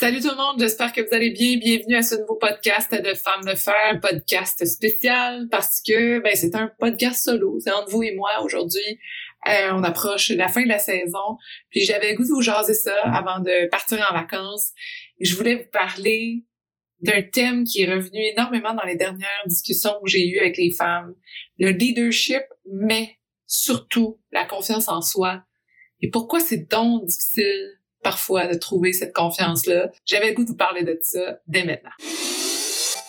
Salut tout le monde, j'espère que vous allez bien. Bienvenue à ce nouveau podcast de Femmes de Fer, podcast spécial parce que ben, c'est un podcast solo. C'est entre vous et moi aujourd'hui. Euh, on approche la fin de la saison. Puis j'avais goût de vous jaser ça avant de partir en vacances. Je voulais vous parler d'un thème qui est revenu énormément dans les dernières discussions que j'ai eues avec les femmes. Le leadership, mais surtout la confiance en soi. Et pourquoi c'est donc difficile parfois de trouver cette confiance-là. J'avais le goût de vous parler de ça dès maintenant.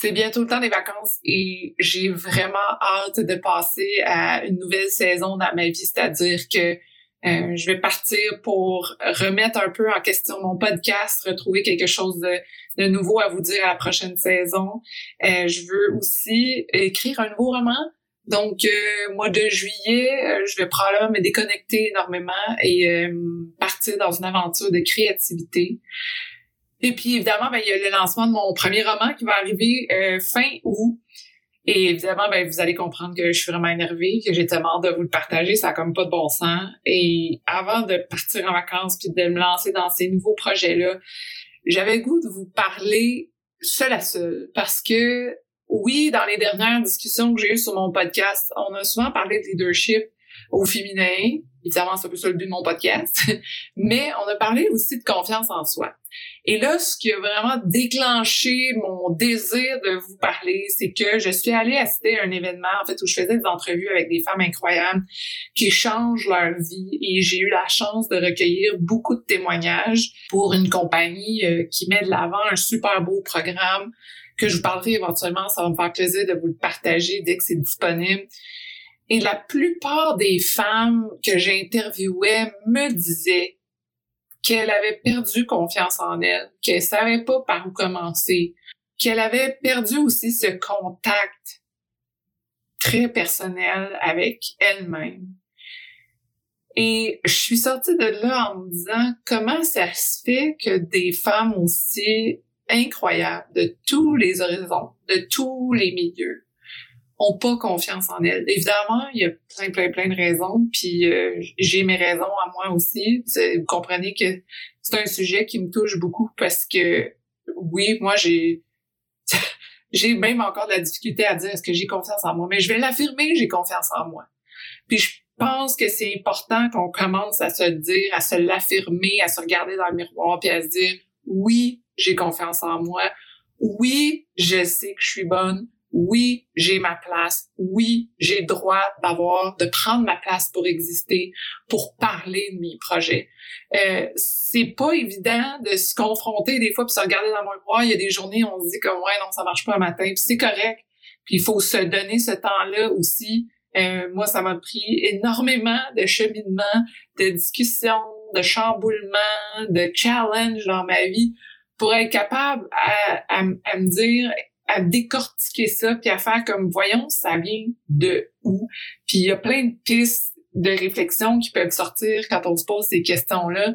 C'est bientôt le temps des vacances et j'ai vraiment hâte de passer à une nouvelle saison dans ma vie, c'est-à-dire que euh, je vais partir pour remettre un peu en question mon podcast, retrouver quelque chose de, nouveau à vous dire à la prochaine saison. Euh, je veux aussi écrire un nouveau roman. Donc, euh, mois de juillet, euh, je vais probablement me déconnecter énormément et partir dans une aventure de créativité. Et puis évidemment, ben, il y a le lancement de mon premier roman qui va arriver euh, fin août. Et évidemment, ben, vous allez comprendre que je suis vraiment énervée, que j'ai tellement de vous le partager, ça a comme pas de bon sens. Et avant de partir en vacances puis de me lancer dans ces nouveaux projets-là, j'avais goût de vous parler seul à seul. Parce que oui, dans les dernières discussions que j'ai eues sur mon podcast, on a souvent parlé de leadership au féminin. Évidemment, c'est un peu ça le but de mon podcast. Mais on a parlé aussi de confiance en soi. Et là, ce qui a vraiment déclenché mon désir de vous parler, c'est que je suis allée assister à un événement, en fait, où je faisais des entrevues avec des femmes incroyables qui changent leur vie et j'ai eu la chance de recueillir beaucoup de témoignages pour une compagnie euh, qui met de l'avant un super beau programme que je vous parlerai éventuellement. Ça va me faire plaisir de vous le partager dès que c'est disponible. Et la plupart des femmes que j'interviewais me disaient qu'elle avait perdu confiance en elle, qu'elle savait pas par où commencer, qu'elle avait perdu aussi ce contact très personnel avec elle-même. Et je suis sortie de là en me disant comment ça se fait que des femmes aussi incroyables de tous les horizons, de tous les milieux, ont pas confiance en elles. Évidemment, il y a plein, plein, plein de raisons, puis euh, j'ai mes raisons à moi aussi. Vous comprenez que c'est un sujet qui me touche beaucoup parce que, oui, moi, j'ai j'ai même encore de la difficulté à dire est-ce que j'ai confiance en moi, mais je vais l'affirmer, j'ai confiance en moi. Puis je pense que c'est important qu'on commence à se dire, à se l'affirmer, à se regarder dans le miroir, puis à se dire oui, j'ai confiance en moi. Oui, je sais que je suis bonne oui, j'ai ma place, oui, j'ai le droit d'avoir, de prendre ma place pour exister, pour parler de mes projets. Euh, c'est pas évident de se confronter des fois puis se regarder dans le miroir. Il y a des journées où on se dit comme ouais non ça marche pas un matin, puis c'est correct. Puis il faut se donner ce temps-là aussi. Euh, moi, ça m'a pris énormément de cheminement, de discussions, de chamboulements, de challenges dans ma vie pour être capable à, à me dire à décortiquer ça puis à faire comme voyons ça vient de où? Puis il y a plein de pistes de réflexion qui peuvent sortir quand on se pose ces questions là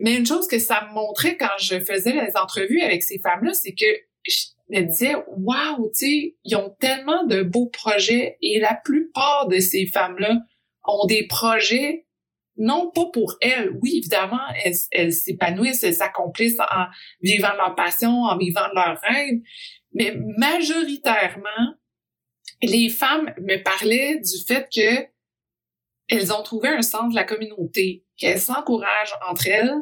mais une chose que ça me montrait quand je faisais les entrevues avec ces femmes là c'est que je me disais waouh tu sais ils ont tellement de beaux projets et la plupart de ces femmes là ont des projets non pas pour elles. Oui, évidemment, elles, s'épanouissent, elles s'accomplissent en vivant leur passion, en vivant leur rêve, mais majoritairement, les femmes me parlaient du fait que elles ont trouvé un sens de la communauté, qu'elles s'encouragent entre elles,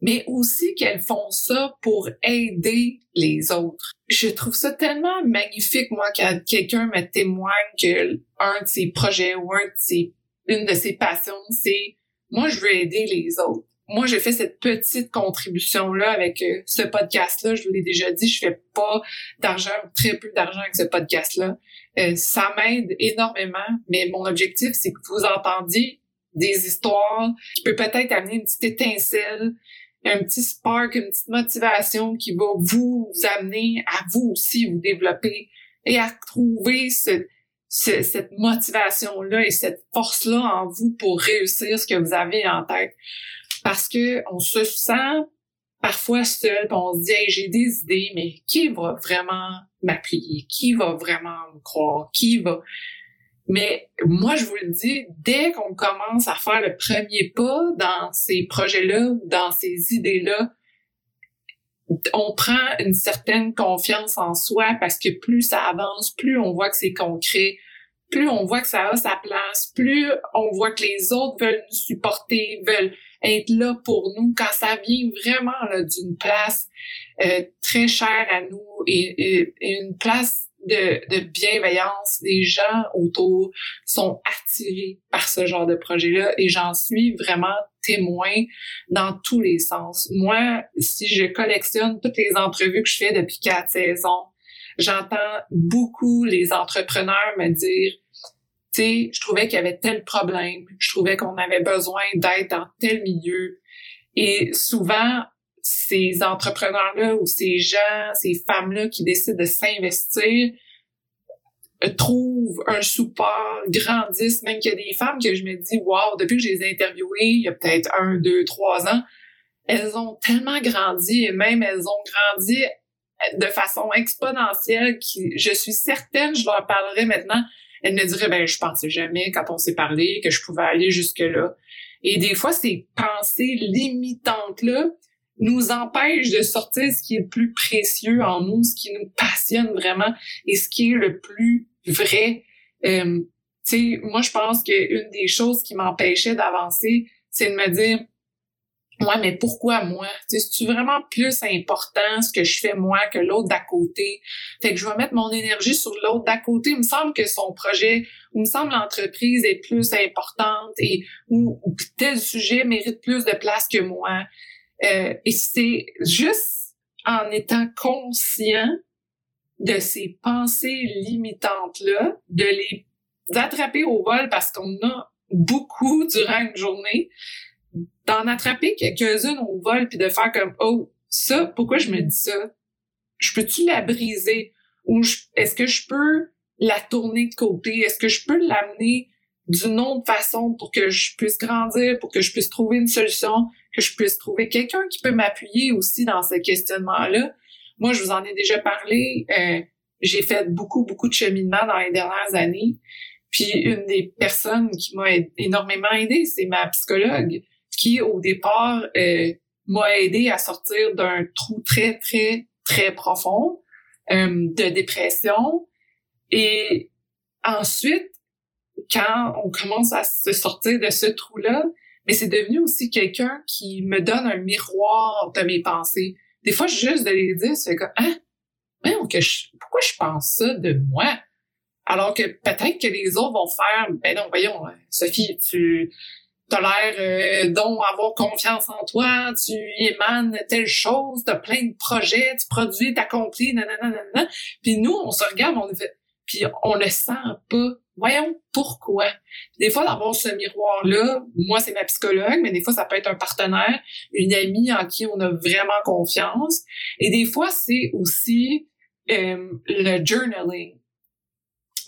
mais aussi qu'elles font ça pour aider les autres. Je trouve ça tellement magnifique, moi, quand quelqu'un me témoigne que un de ses projets ou un de ses, une de ses passions, c'est moi, je veux aider les autres moi, j'ai fait cette petite contribution-là avec euh, ce podcast-là. Je vous l'ai déjà dit, je fais pas d'argent, très peu d'argent avec ce podcast-là. Euh, ça m'aide énormément, mais mon objectif, c'est que vous entendiez des histoires qui peut peut-être amener une petite étincelle un petit spark, une petite motivation qui va vous amener à vous aussi vous développer et à trouver ce, cette motivation-là et cette force-là en vous pour réussir ce que vous avez en tête. Parce que on se sent parfois seul, puis on se dit hey, j'ai des idées, mais qui va vraiment m'appuyer? Qui va vraiment me croire? Qui va? Mais moi, je vous le dis, dès qu'on commence à faire le premier pas dans ces projets-là ou dans ces idées-là, on prend une certaine confiance en soi parce que plus ça avance, plus on voit que c'est concret, plus on voit que ça a sa place, plus on voit que les autres veulent nous supporter, veulent être là pour nous quand ça vient vraiment d'une place euh, très chère à nous et, et une place de, de bienveillance. Les gens autour sont attirés par ce genre de projet-là et j'en suis vraiment témoin dans tous les sens. Moi, si je collectionne toutes les entrevues que je fais depuis quatre saisons, j'entends beaucoup les entrepreneurs me dire tu sais, je trouvais qu'il y avait tel problème, je trouvais qu'on avait besoin d'aide dans tel milieu. Et souvent, ces entrepreneurs-là ou ces gens, ces femmes-là qui décident de s'investir euh, un support, grandissent, même qu'il y a des femmes que je me dis, wow, depuis que je les ai interviewées, il y a peut-être un, deux, trois ans, elles ont tellement grandi et même elles ont grandi de façon exponentielle qui, je suis certaine, je leur parlerai maintenant, elles me diraient, ben, je pensais jamais quand on s'est parlé que je pouvais aller jusque là. Et des fois, ces pensées limitantes-là, nous empêche de sortir ce qui est le plus précieux en nous, ce qui nous passionne vraiment et ce qui est le plus vrai. Euh, tu sais, moi, je pense qu'une des choses qui m'empêchait d'avancer, c'est de me dire, ouais, mais pourquoi moi? Tu sais, c'est vraiment plus important ce que je fais moi que l'autre d'à côté? Fait que je vais mettre mon énergie sur l'autre d'à côté. Il me semble que son projet, ou il me semble l'entreprise est plus importante et ou, ou tel sujet mérite plus de place que moi. Euh, et c'est juste en étant conscient de ces pensées limitantes-là, de les attraper au vol parce qu'on a beaucoup durant une journée, d'en attraper quelques-unes au vol puis de faire comme oh ça pourquoi je me dis ça? Je peux-tu la briser? Ou est-ce que je peux la tourner de côté? Est-ce que je peux l'amener d'une autre façon pour que je puisse grandir pour que je puisse trouver une solution? Que je puisse trouver quelqu'un qui peut m'appuyer aussi dans ce questionnement-là. Moi, je vous en ai déjà parlé. Euh, j'ai fait beaucoup, beaucoup de cheminement dans les dernières années. Puis une des personnes qui m'a énormément aidé, c'est ma psychologue, qui au départ euh, m'a aidé à sortir d'un trou très, très, très profond euh, de dépression. Et ensuite, quand on commence à se sortir de ce trou-là, mais c'est devenu aussi quelqu'un qui me donne un miroir de mes pensées. Des fois, juste de les dire, c'est comme, hein, que pourquoi je pense ça de moi? Alors que peut-être que les autres vont faire, ben non, voyons, Sophie, tu as l'air euh, donc avoir confiance en toi, tu émanes telle chose, tu as plein de projets, tu produis, t'accomplis, nanana, Puis nous, on se regarde, on fait, puis on le sent pas voyons pourquoi. Des fois, d'avoir ce miroir-là, moi, c'est ma psychologue, mais des fois, ça peut être un partenaire, une amie en qui on a vraiment confiance. Et des fois, c'est aussi euh, le journaling.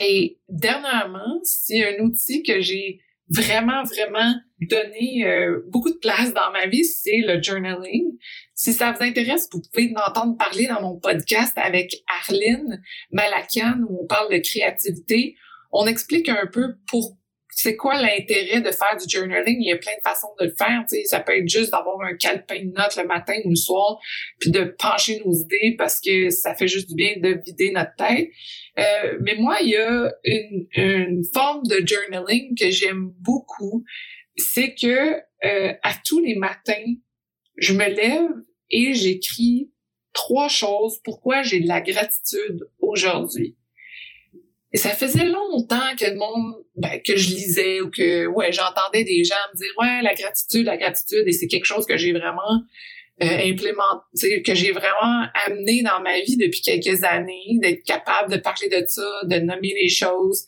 Et dernièrement, c'est un outil que j'ai vraiment, vraiment donné euh, beaucoup de place dans ma vie, c'est le journaling. Si ça vous intéresse, vous pouvez entendre parler dans mon podcast avec Arlene Malakian où on parle de créativité on explique un peu pour c'est quoi l'intérêt de faire du journaling? Il y a plein de façons de le faire. Ça peut être juste d'avoir un calepin de notes le matin ou le soir, puis de pencher nos idées parce que ça fait juste du bien de vider notre tête. Euh, mais moi, il y a une, une forme de journaling que j'aime beaucoup. C'est que euh, à tous les matins, je me lève et j'écris trois choses pourquoi j'ai de la gratitude aujourd'hui. Et ça faisait longtemps que le monde, ben, que je lisais ou que, ouais, j'entendais des gens me dire, ouais, la gratitude, la gratitude, et c'est quelque chose que j'ai vraiment euh, implémenté, que j'ai vraiment amené dans ma vie depuis quelques années, d'être capable de parler de ça, de nommer les choses.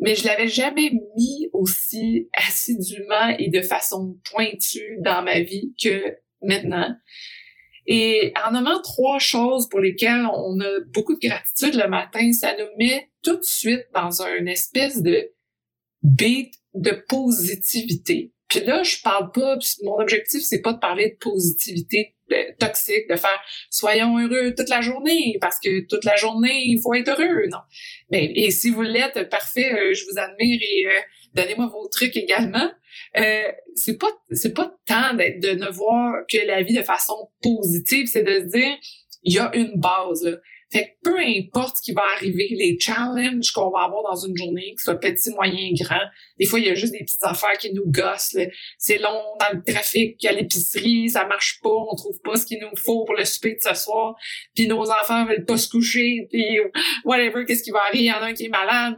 Mais je l'avais jamais mis aussi assidûment et de façon pointue dans ma vie que maintenant. Et en nommant trois choses pour lesquelles on a beaucoup de gratitude le matin, ça nous met tout de suite dans un espèce de beat de positivité. Puis là, je parle pas, mon objectif, c'est pas de parler de positivité toxique, de faire soyons heureux toute la journée, parce que toute la journée, il faut être heureux. Non. Mais, et si vous l'êtes, parfait, euh, je vous admire et euh, donnez-moi vos trucs également. Euh, c'est pas c'est pas tant de ne voir que la vie de façon positive, c'est de se dire il y a une base là. Fait que peu importe ce qui va arriver, les challenges qu'on va avoir dans une journée, que ce soit petit, moyen, grand, des fois, il y a juste des petites affaires qui nous gossent. C'est long dans le trafic, à l'épicerie, ça marche pas, on trouve pas ce qu'il nous faut pour le souper de ce soir, puis nos enfants veulent pas se coucher, puis whatever, qu'est-ce qui va arriver, il y en a un qui est malade.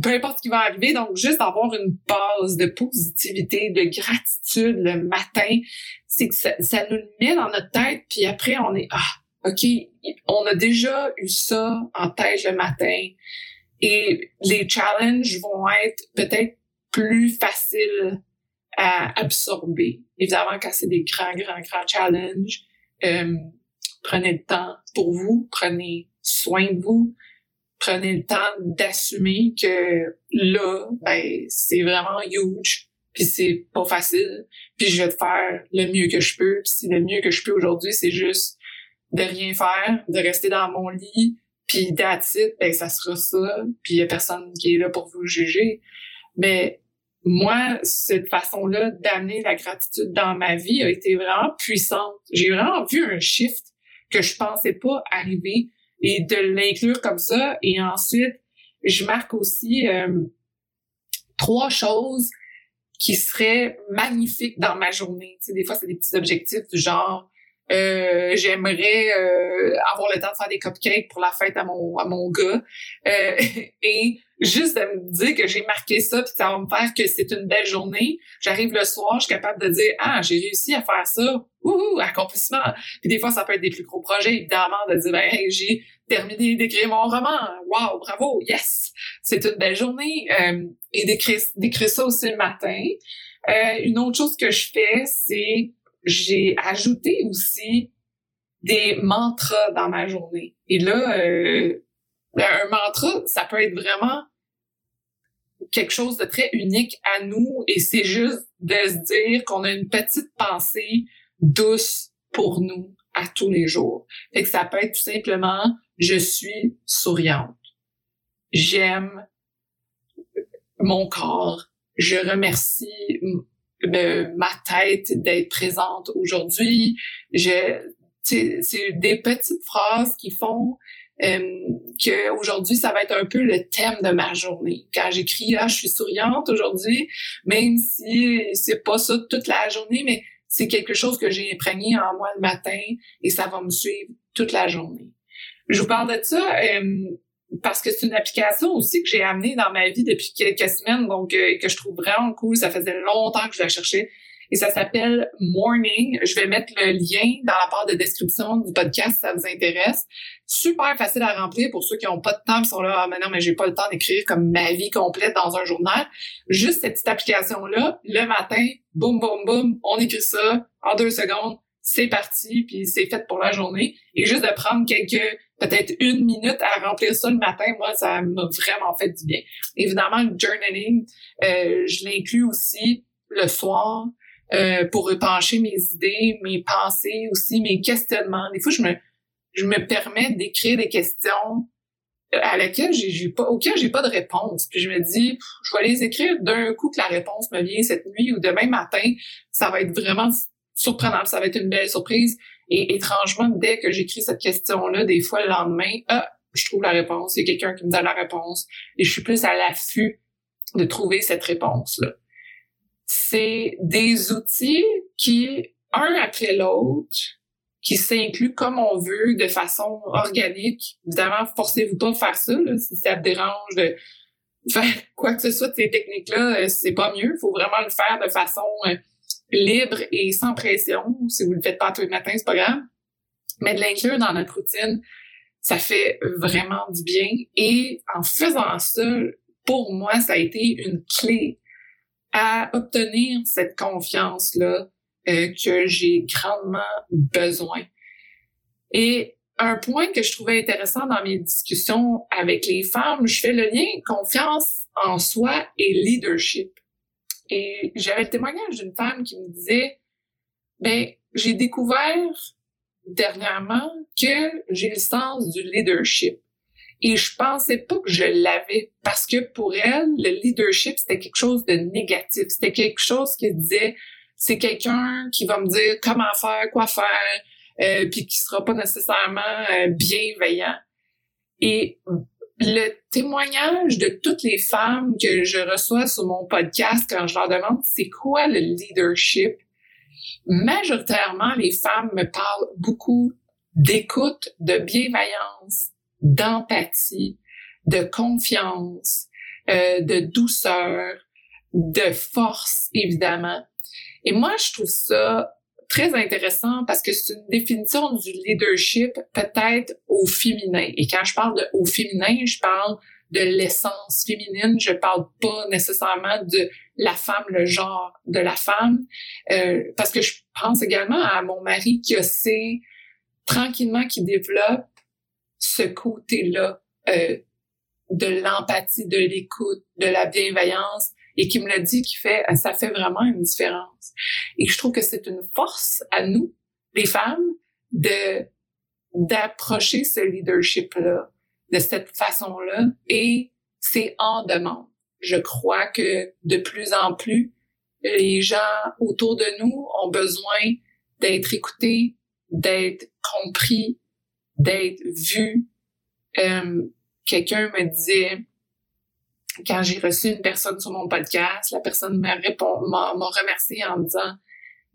Peu importe ce qui va arriver, donc juste avoir une base de positivité, de gratitude le matin, c'est que ça, ça nous met dans notre tête, puis après on est ah OK, on a déjà eu ça en tête le matin et les challenges vont être peut-être plus faciles à absorber. Évidemment, quand c'est des grands, grands, grands challenges, euh, prenez le temps pour vous, prenez soin de vous, prenez le temps d'assumer que là, ben, c'est vraiment huge, puis c'est pas facile, puis je vais faire le mieux que je peux, puis si le mieux que je peux aujourd'hui, c'est juste de rien faire, de rester dans mon lit, puis d'attitude, ben ça sera ça, puis y a personne qui est là pour vous juger. Mais moi, cette façon-là d'amener la gratitude dans ma vie a été vraiment puissante. J'ai vraiment vu un shift que je pensais pas arriver et de l'inclure comme ça. Et ensuite, je marque aussi euh, trois choses qui seraient magnifiques dans ma journée. Tu sais, des fois, c'est des petits objectifs du genre euh, j'aimerais euh, avoir le temps de faire des cupcakes pour la fête à mon à mon gars euh, et juste de me dire que j'ai marqué ça puis ça va me faire que c'est une belle journée. J'arrive le soir je suis capable de dire ah j'ai réussi à faire ça. Ouh accomplissement. Puis des fois ça peut être des plus gros projets évidemment de dire ben j'ai terminé d'écrire mon roman. Wow bravo yes! C'est une belle journée. Et d'écrire d'écrire ça aussi le matin. Une autre chose que je fais c'est j'ai ajouté aussi des mantras dans ma journée. Et là, euh, un mantra, ça peut être vraiment quelque chose de très unique à nous et c'est juste de se dire qu'on a une petite pensée douce pour nous à tous les jours. Fait que ça peut être tout simplement je suis souriante. J'aime mon corps. Je remercie ma tête d'être présente aujourd'hui. Je, c'est des petites phrases qui font euh, que aujourd'hui ça va être un peu le thème de ma journée. Quand j'écris ah je suis souriante aujourd'hui, même si c'est pas ça toute la journée, mais c'est quelque chose que j'ai imprégné en moi le matin et ça va me suivre toute la journée. Je vous parle de ça. Euh, parce que c'est une application aussi que j'ai amenée dans ma vie depuis quelques semaines, donc euh, que je trouve vraiment cool. Ça faisait longtemps que je la cherchais. Et ça s'appelle Morning. Je vais mettre le lien dans la part de description du podcast si ça vous intéresse. Super facile à remplir pour ceux qui n'ont pas de temps, qui sont là, ah, mais non, mais j'ai pas le temps d'écrire comme ma vie complète dans un journal. Juste cette petite application-là, le matin, boum, boum, boum, on écrit ça en deux secondes c'est parti, puis c'est fait pour la journée. Et juste de prendre quelques, peut-être une minute à remplir ça le matin, moi, ça m'a vraiment fait du bien. Évidemment, le journaling, euh, je l'inclus aussi le soir euh, pour repencher mes idées, mes pensées aussi, mes questionnements. Des fois, je me, je me permets d'écrire des questions à laquelle j'ai pas auquel j'ai pas de réponse puis je me dis je vais les écrire d'un coup que la réponse me vient cette nuit ou demain matin ça va être vraiment surprenant, ça va être une belle surprise. Et étrangement, dès que j'écris cette question-là, des fois le lendemain, ah, je trouve la réponse, il y a quelqu'un qui me donne la réponse, et je suis plus à l'affût de trouver cette réponse-là. C'est des outils qui, un après l'autre, qui s'incluent comme on veut, de façon organique. Évidemment, forcez-vous pas à faire ça, si ça te dérange de faire quoi que ce soit de ces techniques-là, euh, c'est pas mieux. Faut vraiment le faire de façon euh, libre et sans pression. Si vous le faites pas tous les matins, c'est pas grave. Mais de l'inclure dans notre routine, ça fait vraiment du bien. Et en faisant ça, pour moi, ça a été une clé à obtenir cette confiance-là euh, que j'ai grandement besoin. Et un point que je trouvais intéressant dans mes discussions avec les femmes, je fais le lien confiance en soi et leadership. Et j'avais le témoignage d'une femme qui me disait, ben, j'ai découvert dernièrement que j'ai le sens du leadership. Et je pensais pas que je l'avais parce que pour elle, le leadership, c'était quelque chose de négatif. C'était quelque chose qui disait, c'est quelqu'un qui va me dire comment faire, quoi faire, euh, puis qui sera pas nécessairement euh, bienveillant. Et le témoignage de toutes les femmes que je reçois sur mon podcast quand je leur demande c'est quoi le leadership, majoritairement les femmes me parlent beaucoup d'écoute, de bienveillance, d'empathie, de confiance, euh, de douceur, de force, évidemment. Et moi, je trouve ça très intéressant parce que c'est une définition du leadership peut-être au féminin. Et quand je parle de au féminin, je parle de l'essence féminine. Je parle pas nécessairement de la femme, le genre de la femme, euh, parce que je pense également à mon mari qui a c'est tranquillement qui développe ce côté-là euh, de l'empathie, de l'écoute, de la bienveillance, et qui me l'a dit, qui fait, ça fait vraiment une différence. Et je trouve que c'est une force à nous, les femmes, de d'approcher ce leadership-là de cette façon-là et c'est en demande. Je crois que de plus en plus, les gens autour de nous ont besoin d'être écoutés, d'être compris, d'être vus. Euh, Quelqu'un me disait, quand j'ai reçu une personne sur mon podcast, la personne m'a remercié en me disant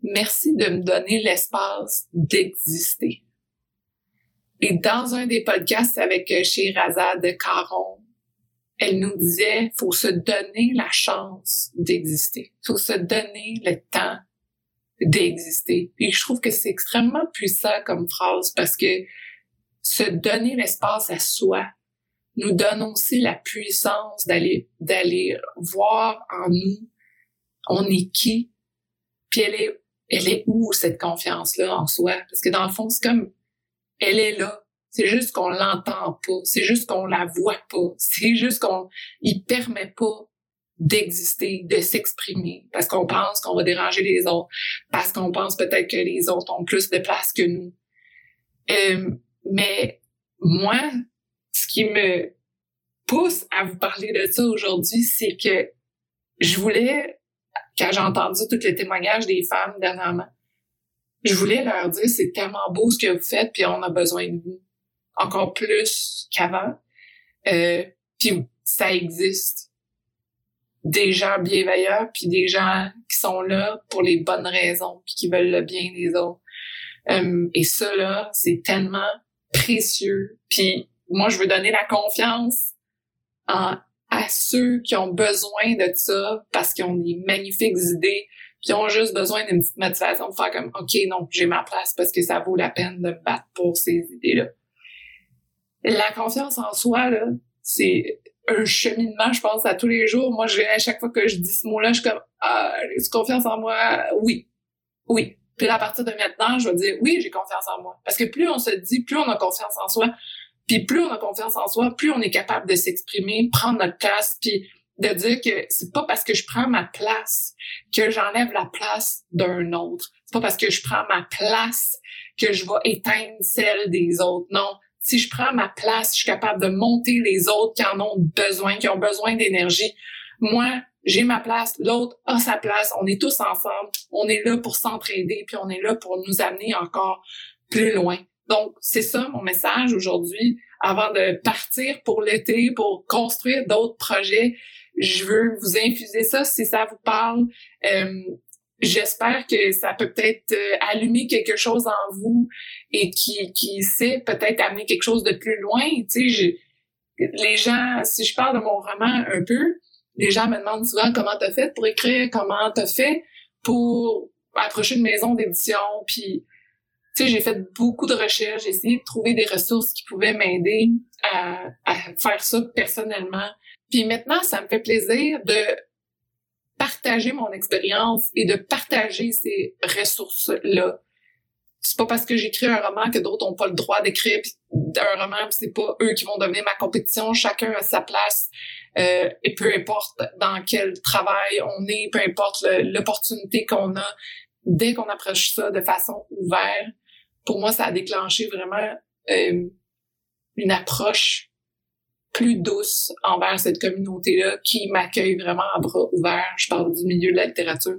merci de me donner l'espace d'exister. Et dans un des podcasts avec euh, de Caron, elle nous disait faut se donner la chance d'exister, faut se donner le temps d'exister. Et je trouve que c'est extrêmement puissant comme phrase parce que se donner l'espace à soi, nous donne aussi la puissance d'aller d'aller voir en nous on est qui puis elle est elle est où cette confiance là en soi? Parce que dans le fond c'est comme elle est là. C'est juste qu'on l'entend pas. C'est juste qu'on la voit pas. C'est juste qu'on il permet pas d'exister, de s'exprimer, parce qu'on pense qu'on va déranger les autres, parce qu'on pense peut-être que les autres ont plus de place que nous. Euh, mais moi, ce qui me pousse à vous parler de ça aujourd'hui, c'est que je voulais, quand j'ai entendu tous les témoignages des femmes dernièrement, je voulais leur dire c'est tellement beau ce que vous faites, puis on a besoin de vous encore plus qu'avant. Euh, puis ça existe. Des gens bienveillants, puis des gens qui sont là pour les bonnes raisons, puis qui veulent le bien des autres. Euh, et ça, là, c'est tellement précieux. Puis moi, je veux donner la confiance à, à ceux qui ont besoin de ça parce qu'ils ont des magnifiques idées, puis ont juste besoin d'une petite motivation pour faire comme OK, non, j'ai ma place parce que ça vaut la peine de me battre pour ces idées-là. La confiance en soi, là, c'est un cheminement, je pense, à tous les jours. Moi, à chaque fois que je dis ce mot-là, je suis comme ah, confiance en moi? Oui. Oui. Puis à partir de maintenant, je vais dire oui, j'ai confiance en moi. Parce que plus on se dit, plus on a confiance en soi, puis plus on a confiance en soi, plus on est capable de s'exprimer, prendre notre place, puis de dire que c'est pas parce que je prends ma place que j'enlève la place d'un autre. C'est pas parce que je prends ma place que je vais éteindre celle des autres. Non. Si je prends ma place, je suis capable de monter les autres qui en ont besoin, qui ont besoin d'énergie. Moi, j'ai ma place, l'autre a sa place, on est tous ensemble, on est là pour s'entraider, puis on est là pour nous amener encore plus loin. Donc, c'est ça mon message aujourd'hui. Avant de partir pour l'été, pour construire d'autres projets, je veux vous infuser ça si ça vous parle. Euh, J'espère que ça peut peut-être euh, allumer quelque chose en vous et qui, qui sait peut-être amener quelque chose de plus loin. Tu sais, les gens, si je parle de mon roman un peu, les gens me demandent souvent comment t'as fait pour écrire, comment t'as fait pour approcher une maison d'édition, puis tu sais, j'ai fait beaucoup de recherches, j'ai essayé de trouver des ressources qui pouvaient m'aider à, à, faire ça personnellement. Puis maintenant, ça me fait plaisir de partager mon expérience et de partager ces ressources-là. C'est pas parce que j'écris un roman que d'autres ont pas le droit d'écrire un roman, c'est pas eux qui vont devenir ma compétition. Chacun a sa place euh, et peu importe dans quel travail on est, peu importe l'opportunité qu'on a, dès qu'on approche ça de façon ouverte, pour moi, ça a déclenché vraiment euh, une approche plus douce envers cette communauté-là qui m'accueille vraiment à bras ouverts. Je parle du milieu de la littérature.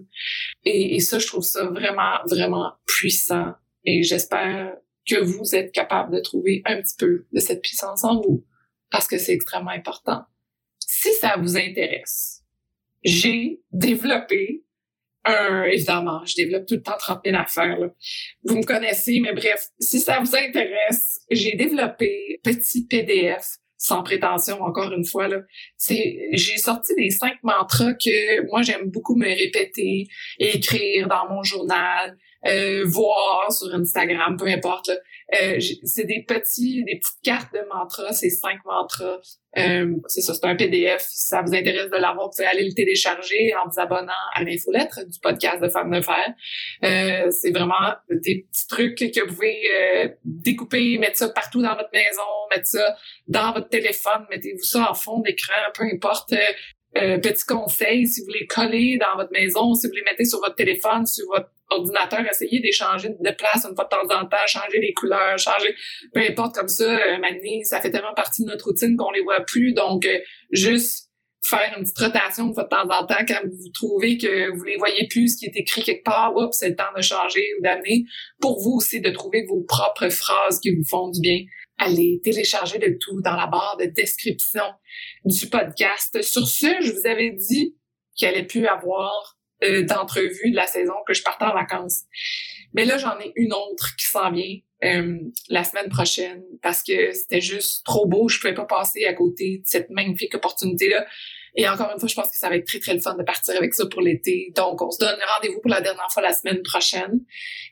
Et ça, je trouve ça vraiment, vraiment puissant. Et j'espère que vous êtes capable de trouver un petit peu de cette puissance en vous parce que c'est extrêmement important. Si ça vous intéresse, j'ai développé un, évidemment, je développe tout le temps 30 000 affaires. Là. Vous me connaissez, mais bref, si ça vous intéresse, j'ai développé petit PDF sans prétention, encore une fois, là. C'est, j'ai sorti des cinq mantras que moi j'aime beaucoup me répéter, écrire dans mon journal, euh, voir sur Instagram, peu importe. Euh, c'est des petits, des petites cartes de mantras, c'est cinq mantras. Euh, c'est ça, c'est un PDF. Si ça vous intéresse de l'avoir, vous pouvez aller le télécharger en vous abonnant à l'infolettre du podcast de Femmes de Fer. Euh, c'est vraiment des petits trucs que vous pouvez euh, découper, mettre ça partout dans votre maison, mettre ça dans votre téléphone, mettez-vous ça en fond d'écran, peu importe. Euh, petit conseil, si vous voulez coller dans votre maison, si vous les mettez sur votre téléphone, sur votre ordinateur, essayez d'échanger de place une fois de temps en temps, changer les couleurs, changer, peu importe comme ça, euh, maintenant, ça fait tellement partie de notre routine qu'on les voit plus, donc euh, juste faire une petite rotation une fois de temps en temps quand vous trouvez que vous les voyez plus, ce qui est écrit quelque part, oups, c'est le temps de changer ou d'amener, pour vous aussi de trouver vos propres phrases qui vous font du bien. Allez télécharger le tout dans la barre de description du podcast. Sur ce, je vous avais dit qu'il allait plus avoir euh, d'entrevues de la saison que je partais en vacances. Mais là, j'en ai une autre qui s'en vient euh, la semaine prochaine parce que c'était juste trop beau. Je pouvais pas passer à côté de cette magnifique opportunité-là. Et encore une fois, je pense que ça va être très, très le fun de partir avec ça pour l'été. Donc, on se donne rendez-vous pour la dernière fois la semaine prochaine.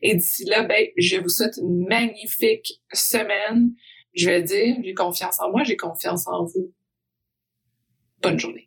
Et d'ici là, ben, je vous souhaite une magnifique semaine. Je vais dire, j'ai confiance en moi, j'ai confiance en vous. Bonne journée.